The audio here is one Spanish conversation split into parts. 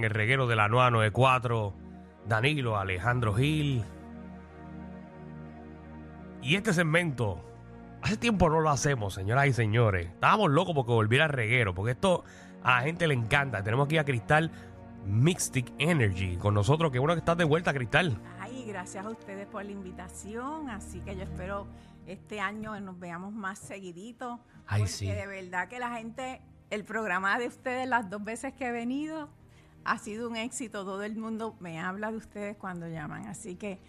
en el reguero de la 994, Danilo, Alejandro Gil. Y este segmento, hace tiempo no lo hacemos, señoras y señores. Estábamos locos porque volviera al reguero, porque esto a la gente le encanta. Tenemos aquí a Cristal Mixtic Energy con nosotros. Qué bueno que estás de vuelta, Cristal. Ay, gracias a ustedes por la invitación. Así que yo espero este año nos veamos más seguiditos. Ay, porque sí. de verdad que la gente, el programa de ustedes las dos veces que he venido ha sido un éxito. Todo el mundo me habla de ustedes cuando llaman. Así que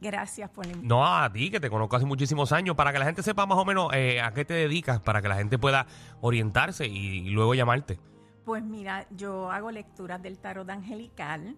gracias por la invitación. No a ti, que te conozco hace muchísimos años, para que la gente sepa más o menos eh, a qué te dedicas, para que la gente pueda orientarse y, y luego llamarte. Pues mira, yo hago lecturas del tarot angelical,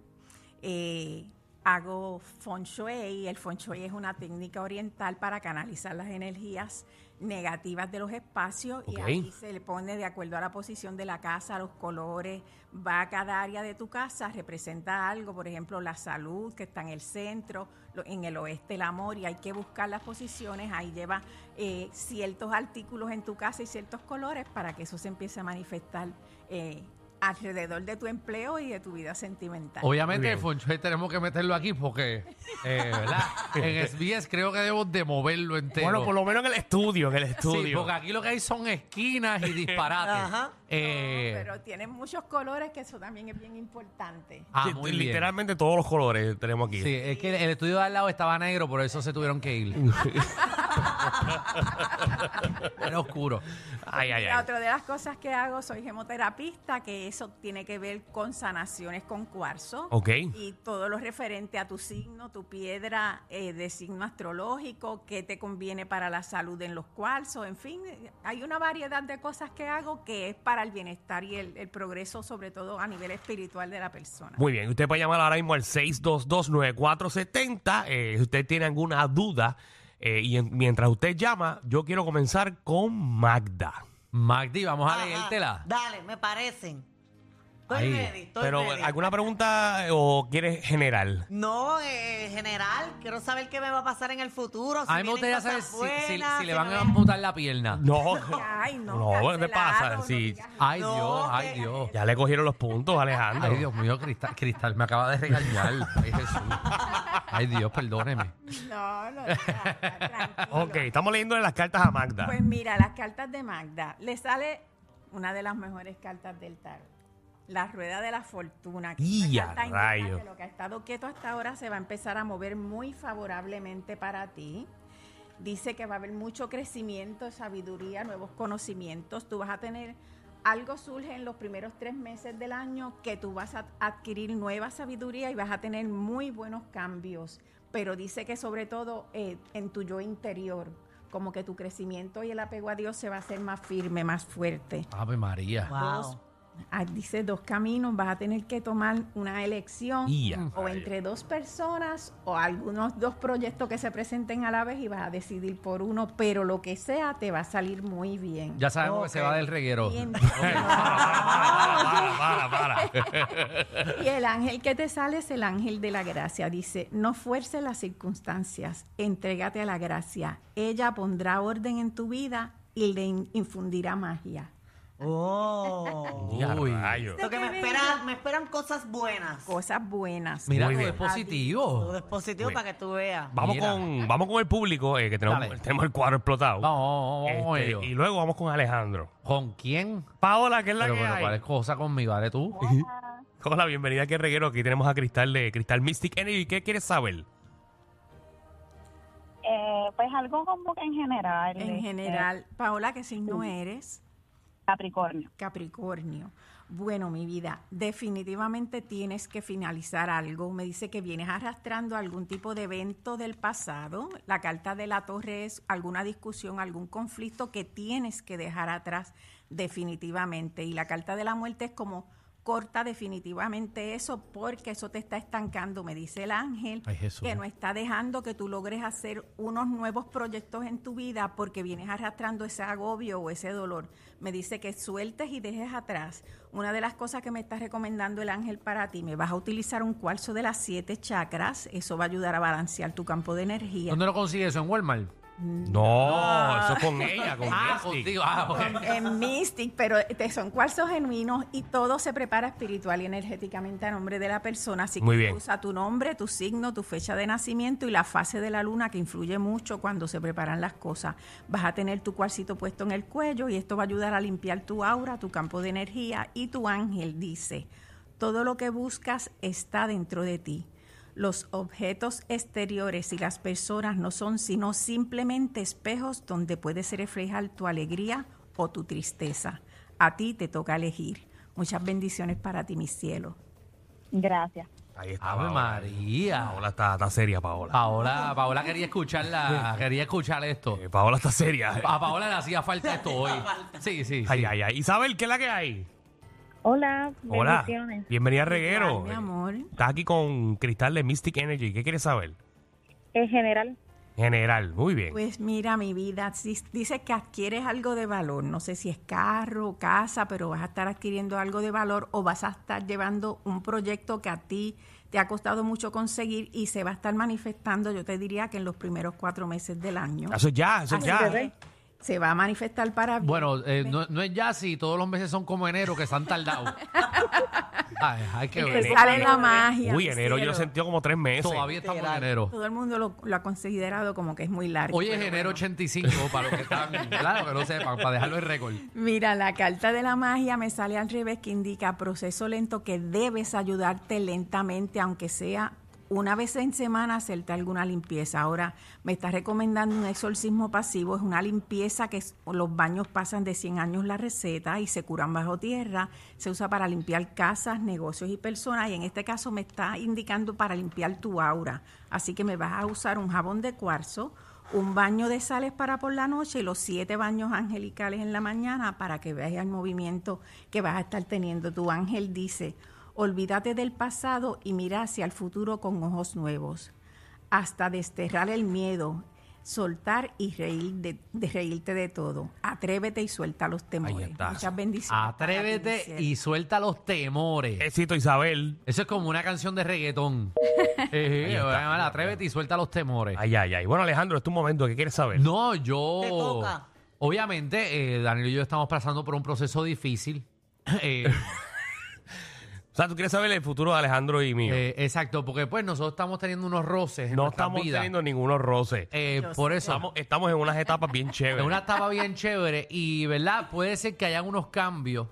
eh, hago feng shui. El feng shui es una técnica oriental para canalizar las energías negativas de los espacios y ahí se le pone de acuerdo a la posición de la casa, los colores, va a cada área de tu casa, representa algo, por ejemplo, la salud que está en el centro, lo- en el oeste el amor y hay que buscar las posiciones, ahí lleva eh, ciertos artículos en tu casa y ciertos colores para que eso se empiece a manifestar eh, alrededor de tu empleo y de tu vida sentimental. Obviamente Fonchoy tenemos que meterlo aquí porque, eh, ¿verdad? En SBS creo que debemos de moverlo entero. Bueno, por lo menos en el estudio, en el Sí, estudio. porque aquí lo que hay son esquinas y disparates. Ajá. Eh, Pero tiene muchos colores que eso también es bien importante. ah, Sí, muy bien. Literalmente todos los colores tenemos aquí. Sí, es que el estudio de al lado estaba negro, por eso se tuvieron que ir. Era oscuro. Ay, ay, La ay. otra de las cosas que hago, soy gemoterapista, que eso tiene que ver con sanaciones con cuarzo. Ok. Y todo lo referente a tu signo, tu piedra eh, de signo astrológico, qué te conviene para la salud en los cuarzos, en fin, hay una variedad de cosas que hago que es para el bienestar y el, el progreso, sobre todo a nivel espiritual de la persona. Muy bien, usted puede llamar ahora mismo al 622-9470. Eh, si usted tiene alguna duda, eh, y en- mientras usted llama, yo quiero comenzar con Magda. Magdi, vamos a Ajá. leértela. Dale, me parecen. Estoy Ahí. ready, estoy Pero, ready. ¿alguna pregunta o quieres general? No, eh, general, quiero saber qué me va a pasar en el futuro. Si A mí me gustaría saber si, si- le van no a amputar la pierna. No. Ay, no, No, ¿qué pasa? no Sí. digas Ay, No, Dios, ay, Dios. Ya le cogieron los puntos, Alejandro. Ay, Dios mío, Cristal, Cristal me acaba de regañar. Ay, Jesús. Ay, Dios, perdóneme. No, no, tranquilo. Ok, estamos leyendo las cartas a Magda. Pues mira, las cartas de Magda, le sale una de las mejores cartas del tarot. La rueda de la fortuna. que ¡Y a carta indica rayos! que Lo que ha estado quieto hasta ahora se va a empezar a mover muy favorablemente para ti. Dice que va a haber mucho crecimiento, sabiduría, nuevos conocimientos. Tú vas a tener algo surge en los primeros tres meses del año que tú vas a adquirir nueva sabiduría y vas a tener muy buenos cambios. Pero dice que sobre todo eh, en tu yo interior, como que tu crecimiento y el apego a Dios se va a hacer más firme, más fuerte. Ave María. Dos, ah, dice dos caminos, vas a tener que tomar una elección o entre dos personas o algunos dos proyectos que se presenten a la vez y vas a decidir por uno, pero lo que sea te va a salir muy bien. Ya sabemos que se va del reguero. Bien. Para, para, para. Y el ángel que te sale es el ángel de la gracia. Dice, no fuerces las circunstancias, entrégate a la gracia. Ella pondrá orden en tu vida y le in- infundirá magia. Oh. Uy. Lo que me, espera, me esperan cosas buenas. Cosas buenas. Mira, Muy todo bien. es positivo. Todo es positivo Muy para que tú veas. Vamos Mira. con, vamos con el público, eh, que tenemos, Dale. tenemos el cuadro explotado. Vamos, vamos con Este, y luego vamos con Alejandro. ¿Con quién? Paola, ¿qué es la Pero, que pero, hay? ¿cuál es cosa conmigo? Dale tú. Hola, bienvenida aquí a Reguero. Aquí tenemos a Cristal de Cristal Mystic Energy. ¿Qué quieres saber? Eh, pues algo como que en general. En este, general, Paola, ¿qué signo eres? Capricornio. Capricornio. Bueno, mi vida, definitivamente tienes que finalizar algo. Me dice que vienes arrastrando algún tipo de evento del pasado. La carta de la torre es alguna discusión, algún conflicto que tienes que dejar atrás definitivamente. Y la carta de la muerte es como corta definitivamente eso porque eso te está estancando, me dice el ángel, Ay, que no está dejando que tú logres hacer unos nuevos proyectos en tu vida porque vienes arrastrando ese agobio o ese dolor. Me dice que sueltes y dejes atrás. Una de las cosas que me está recomendando el ángel para ti, me vas a utilizar un cuarzo de las siete chakras, eso va a ayudar a balancear tu campo de energía. ¿Dónde lo consigues eso? ¿En Walmart? No, eso es con ella, con Ah, Mystic. contigo. Ah, ok. en Mystic, pero te son cuarzos genuinos y todo se prepara espiritual y energéticamente a nombre de la persona. Así Muy que bien. usa tu nombre, tu signo, tu fecha de nacimiento y la fase de la luna que influye mucho cuando se preparan las cosas. Vas a tener tu cuarcito puesto en el cuello y esto va a ayudar a limpiar tu aura, tu campo de energía y tu ángel dice, todo lo que buscas está dentro de ti. Los objetos exteriores y las personas no son sino simplemente espejos donde puedes reflejar tu alegría o tu tristeza. A ti te toca elegir. Muchas bendiciones para ti, mi cielo. Gracias. Ahí está. Ave Paola. María. Paola está, está seria, Paola. Paola, Paola quería escucharla, quería escuchar esto. Eh, Paola está seria. A Paola le hacía falta esto hoy. Sí, sí, sí. Ay, ay, ay. Isabel, ¿qué es la que hay? Hola, Hola. bendiciones. Bienvenida a Reguero. Mi amor. Estás aquí con Cristal de Mystic Energy. ¿Qué quieres saber? En general, General, muy bien. Pues mira, mi vida, si- dice que adquieres algo de valor. No sé si es carro o casa, pero vas a estar adquiriendo algo de valor o vas a estar llevando un proyecto que a ti te ha costado mucho conseguir y se va a estar manifestando, yo te diría que en los primeros cuatro meses del año. Eso es ya, eso Así ya. que se va a manifestar para bien. Bueno, eh, no, no es ya si todos los meses son como enero que se han tardado. Ay, hay que ver. sale la magia. Uy, enero yo cielo. lo he sentido como tres meses. Todavía estamos en enero. Todo el mundo lo, lo ha considerado como que es muy largo. Hoy es enero bueno. 85, para los que están, claro, que no sepan, para dejarlo en récord. Mira, la carta de la magia me sale al revés que indica proceso lento que debes ayudarte lentamente, aunque sea una vez en semana hacerte alguna limpieza. Ahora me estás recomendando un exorcismo pasivo, es una limpieza que los baños pasan de 100 años la receta y se curan bajo tierra, se usa para limpiar casas, negocios y personas y en este caso me está indicando para limpiar tu aura. Así que me vas a usar un jabón de cuarzo, un baño de sales para por la noche y los siete baños angelicales en la mañana para que veas el movimiento que vas a estar teniendo. Tu ángel dice, olvídate del pasado y mira hacia el futuro con ojos nuevos, hasta desterrar el miedo, soltar y reír de, de reírte de todo. Atrévete y suelta los temores. está. Muchas bendiciones. Atrévete y suelta los temores. Éxito, Isabel. Eso es como una canción de reggaetón. Eh, Ahí está. bueno, atrévete y suelta los temores. Ay, ay, ay. Bueno, Alejandro, es tu momento. ¿Qué quieres saber? No, yo. Te toca. Obviamente, eh, Daniel y yo estamos pasando por un proceso difícil. Eh, O sea, tú quieres saber el futuro de Alejandro y mío. eh, exacto, porque pues nosotros estamos teniendo unos roces en no estamos vidas. teniendo ningunos roces. Eh, por sé. eso. Estamos, estamos en unas etapas bien Es chéveres. una etapa bien chévere y, ¿verdad? Puede ser que hayan unos cambios.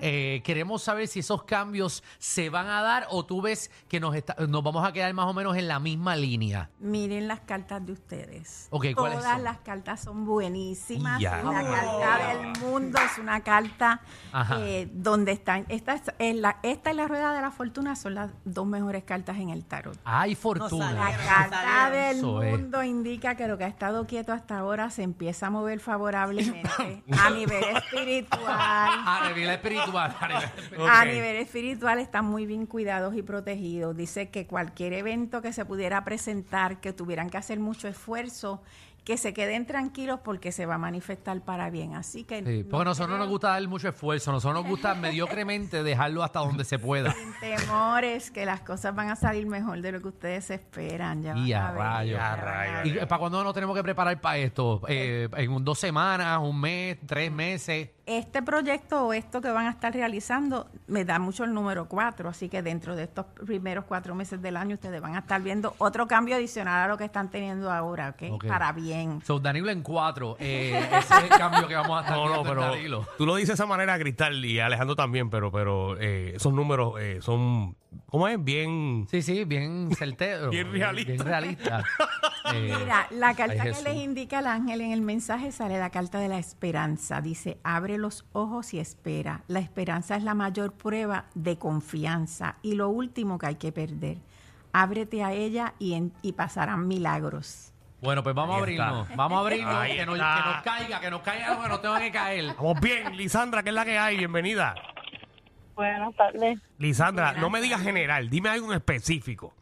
Eh, queremos saber si esos cambios se van a dar o tú ves que nos, está- nos vamos a quedar más o menos en la misma línea. Miren las cartas de ustedes. Ok, ¿cuáles Todas son? las cartas son buenísimas. Ya. La carta del mundo es una carta Ajá. eh, donde están. Esta, es, es la, esta y la rueda de la fortuna son las dos mejores cartas en el tarot. Hay fortuna. La carta del Eso es. mundo indica que lo que ha estado quieto hasta ahora se empieza a mover favorablemente a nivel espiritual. A nivel espiritual. a nivel espiritual. A Ok. nivel espiritual están muy bien cuidados y protegidos. Dice que cualquier evento que se pudiera presentar, que tuvieran que hacer mucho esfuerzo, que se queden tranquilos porque se va a manifestar para bien. Así que Sí, porque a nosotros no nos gusta dar mucho esfuerzo, a nosotros nos gusta mediocremente dejarlo hasta donde se pueda. sin temores que las cosas van a salir mejor de lo que ustedes esperan. Ya Y a rayos. ya A rayos. ¿Y para cuándo nos tenemos que preparar para esto? Eh, ¿En un- dos semanas, un mes, tres meses? Este proyecto o esto que van a estar realizando me da mucho el número cuatro, así que dentro de estos primeros cuatro meses del año ustedes van a estar viendo otro cambio adicional a lo que están teniendo ahora, ¿ok? Ok. Para bien. So, Danilo en cuatro. eh, ese es el cambio que vamos a estar No, no, viendo pero Danilo. tú lo dices de esa manera, Cristal, y Alejandro también, pero, pero eh, esos números eh, son, ¿cómo es? Bien... Sí, sí, bien certero. Bien realista. Bien realista. Eh, Mira, la carta que les indica el ángel en el mensaje sale la carta de la esperanza. Dice, abre los ojos y espera. La esperanza es la mayor prueba de confianza y lo último que hay que perder. Ábrete a ella y, en- y pasarán milagros. Bueno, pues vamos a abrirnos. Vamos a abrirnos. Ahí Que nos, que nos caiga, que nos caiga algo que nos tenga que caer. Vamos bien, Lisandra, ¿qué es la que hay? Bienvenida. buenas tardes. Lisandra, no me digas general, dime algo en específico.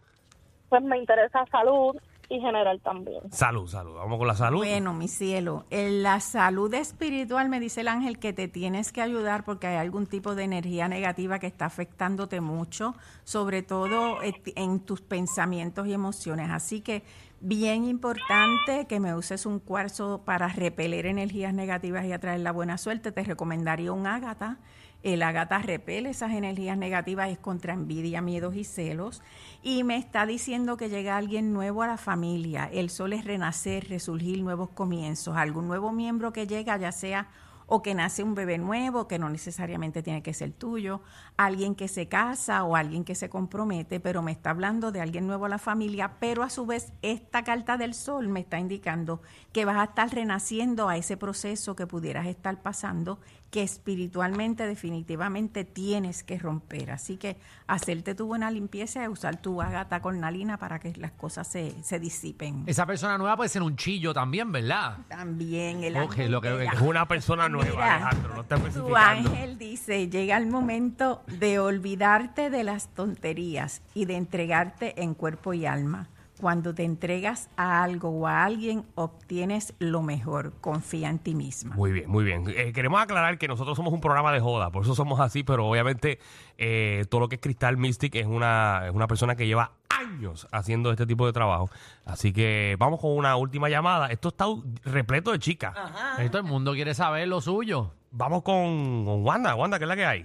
Pues me interesa salud y general también. Salud, salud. Vamos con la salud. Bueno, mi cielo, en la salud espiritual me dice el ángel que te tienes que ayudar porque hay algún tipo de energía negativa que está afectándote mucho, sobre todo eh, en tus pensamientos y emociones. Así que bien importante que me uses un cuarzo para repeler energías negativas y atraer la buena suerte. Te recomendaría un ágata. El ágata repele esas energías negativas, es contra envidia, miedos y celos. Y me está diciendo que llega alguien nuevo a la familia. El sol es renacer, resurgir, nuevos comienzos. Algún nuevo miembro que llega, ya sea o que nace un bebé nuevo, que no necesariamente tiene que ser tuyo, alguien que se casa o alguien que se compromete, pero me está hablando de alguien nuevo a la familia, pero a su vez esta carta del sol me está indicando que vas a estar renaciendo a ese proceso que pudieras estar pasando, que espiritualmente definitivamente tienes que romper. Así que hacerte tu buena limpieza y usar tu agata cornalina para que las cosas se, se disipen. Esa persona nueva puede ser un chillo también, ¿verdad? También el ángel lo que- Es una persona nueva, Mira, Alejandro. No Tu ángel dice, llega el momento de olvidarte de las tonterías y de entregarte en cuerpo y alma. Cuando te entregas a algo o a alguien, obtienes lo mejor. Confía en ti misma. Muy bien, muy bien. Eh, queremos aclarar que nosotros somos un programa de joda, por eso somos así, pero obviamente eh, todo lo que es Cristal Mystic es una, es una persona que lleva años haciendo este tipo de trabajo. Así que vamos con una última llamada. Esto está repleto de chicas. Ahí todo el mundo quiere saber lo suyo. Vamos con, con Wanda. Wanda, ¿qué es la que hay?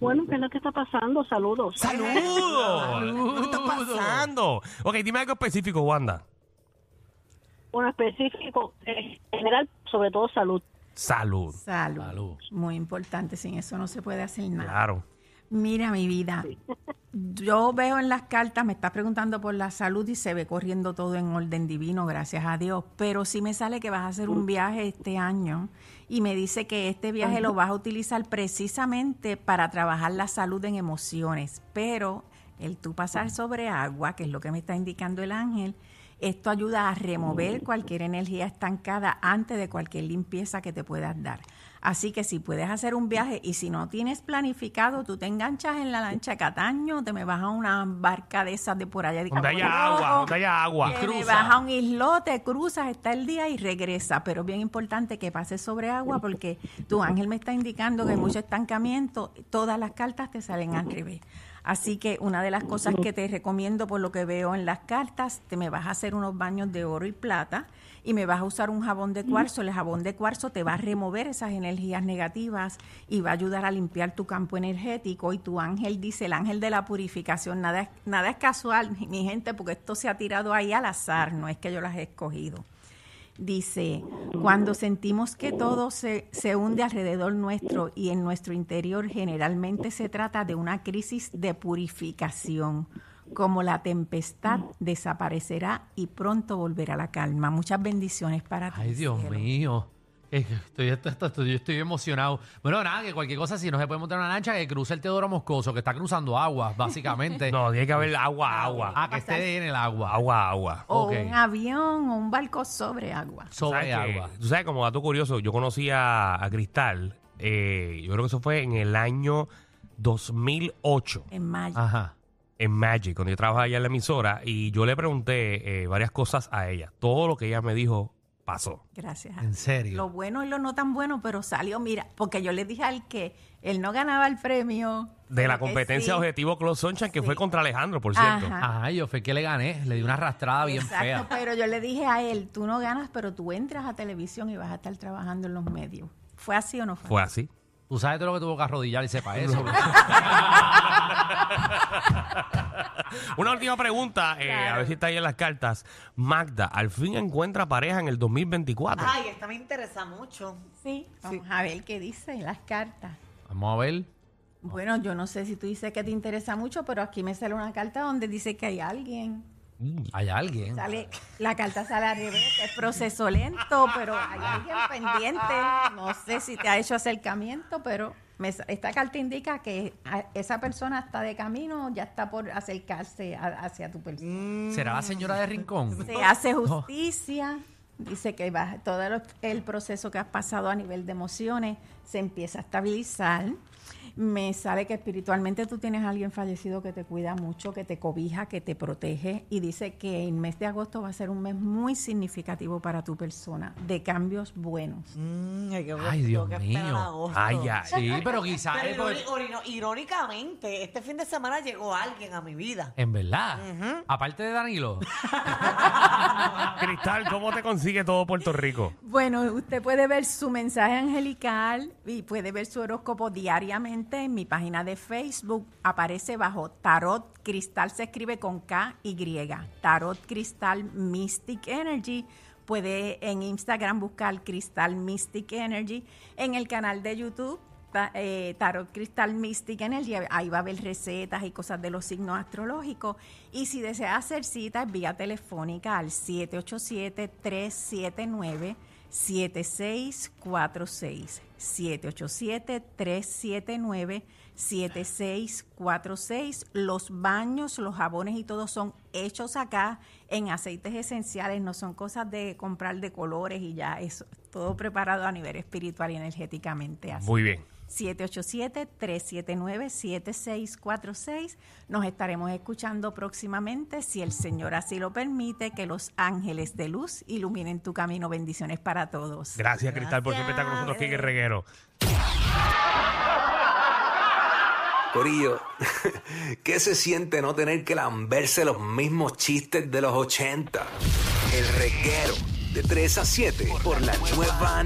Bueno, ¿qué es lo que está pasando? Saludos. ¡Saludos! ¿Qué está pasando? Ok, dime algo específico, Wanda. Bueno, específico, eh, general, sobre todo salud. Salud. Salud. Salud. Muy importante, sin eso no se puede hacer nada. Claro. Mira, mi vida, yo veo en las cartas, me estás preguntando por la salud y se ve corriendo todo en orden divino, gracias a Dios, pero sí me sale que vas a hacer un viaje este año y me dice que este viaje lo vas a utilizar precisamente para trabajar la salud en emociones, pero el tú pasar sobre agua, que es lo que me está indicando el ángel, esto ayuda a remover cualquier energía estancada antes de cualquier limpieza que te puedas dar. Así que si puedes hacer un viaje y si no tienes planificado, tú te enganchas en la lancha Cataño, te me vas a una barca de esas de por allá de Donde haya agua, donde haya agua. te me vas a un islote, cruzas, está el día y regresa. Pero es bien importante que pases sobre agua porque tu ángel me está indicando que hay mucho estancamiento. Todas las cartas te salen al revés. Así que una de las cosas que te recomiendo por lo que veo en las cartas, te me vas a hacer unos baños de oro y plata y me vas a usar un jabón de cuarzo. El jabón de cuarzo te va a remover esas energías negativas y va a ayudar a limpiar tu campo energético. Y tu ángel dice, el ángel de la purificación, nada, es- nada es casual, mi gente, porque esto se ha tirado ahí al azar, no es que yo las he escogido. Dice, cuando sentimos que todo se, se hunde alrededor nuestro y en nuestro interior, generalmente se trata de una crisis de purificación. Como la tempestad desaparecerá y pronto volverá la calma. Muchas bendiciones para ti. Ay, Dios cielo. mío. Estoy, esto- esto- esto- yo estoy emocionado. Bueno, nada, que cualquier cosa, si no se puede montar una lancha, que cruce el Teodoro Moscoso, que está cruzando agua, básicamente. No, tiene que haber agua, agua. Ah, que esté en el agua. Agua, agua. O un avión o un barco sobre agua. Sobre agua. Tú sabes, como dato curioso, yo conocí a, a Cristal, eh, yo creo que eso fue en el año 2008, En mayo. Ajá. en Magic, cuando yo trabajaba allá en la emisora, y yo le pregunté eh, varias cosas a ella. Todo lo que ella me dijo pasó. Gracias. a En serio. Lo bueno y lo no tan bueno, pero salió, mira, porque yo le dije al que él no ganaba el premio. De la competencia sí. Objetivo Close Sunshine, que Sí. fue contra Alejandro, por cierto. Ajá. Ajá, yo fue que le gané. Le di una arrastrada bien Exacto, fea. pero yo le dije a él, tú no ganas, pero tú entras a televisión y vas a estar trabajando en los medios. ¿Fue así o no fue? Fue así. Tú sabes todo lo que tuvo que arrodillar y sepa eso. Una última pregunta, eh, a ver si está ahí en las cartas. Magda, al fin encuentra pareja en el 2024. Ay, esta me interesa mucho. Sí, vamos a ver qué dice en las cartas. Vamos a ver. Bueno, yo no sé si tú dices que te interesa mucho, pero aquí me sale una carta donde dice que hay alguien. Hay alguien. Sale, la carta sale al revés, es proceso lento, pero hay alguien pendiente. No sé si te ha hecho acercamiento, pero me sa- esta carta indica que a- esa persona está de camino, ya está por acercarse a- hacia tu persona. ¿Será la señora de Rincón? Se hace justicia, dice que va, todo el proceso que has pasado a nivel de emociones se empieza a estabilizar. Me sale que espiritualmente tú tienes a alguien fallecido que te cuida mucho, que te cobija, que te protege y dice que el mes de agosto va a ser un mes muy significativo para tu persona, de cambios buenos. Mm, ay, Ay, Dios mío. Ay, ay. Sí, pero quizás Pero irónicamente, este fin de semana llegó alguien a mi vida. en verdad. Aparte de Danilo. Cristal, ¿cómo te consigue todo Puerto Rico? Bueno, usted puede ver su mensaje angelical y puede ver su horóscopo diariamente en mi página de Facebook. Aparece bajo Tarot Cristal, se escribe con K y Tarot Cristal Mystic Energy. Puede en Instagram buscar Cristal Mystic Energy. En el canal de YouTube eh, Tarot Cristal Mystic Energy, ahí va a haber recetas y cosas de los signos astrológicos. Y si desea hacer citas vía telefónica al 787-379. 7646 787-379 7646 Los baños, los jabones y todo son hechos acá en aceites esenciales, no son cosas de comprar de colores y ya, es todo preparado a nivel espiritual y energéticamente. Así. Muy bien. 787-379-7646. Nos estaremos escuchando próximamente, si el Señor así lo permite, que los ángeles de luz iluminen tu camino. Bendiciones para todos. Gracias, Cristal, por siempre estar con nosotros aquí en el reguero. Corillo, ¿qué se siente no tener que lamberse los mismos chistes de los 80? El reguero de 3 a 7 por la nueva